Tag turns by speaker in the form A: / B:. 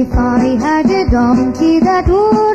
A: If I had a donkey that would.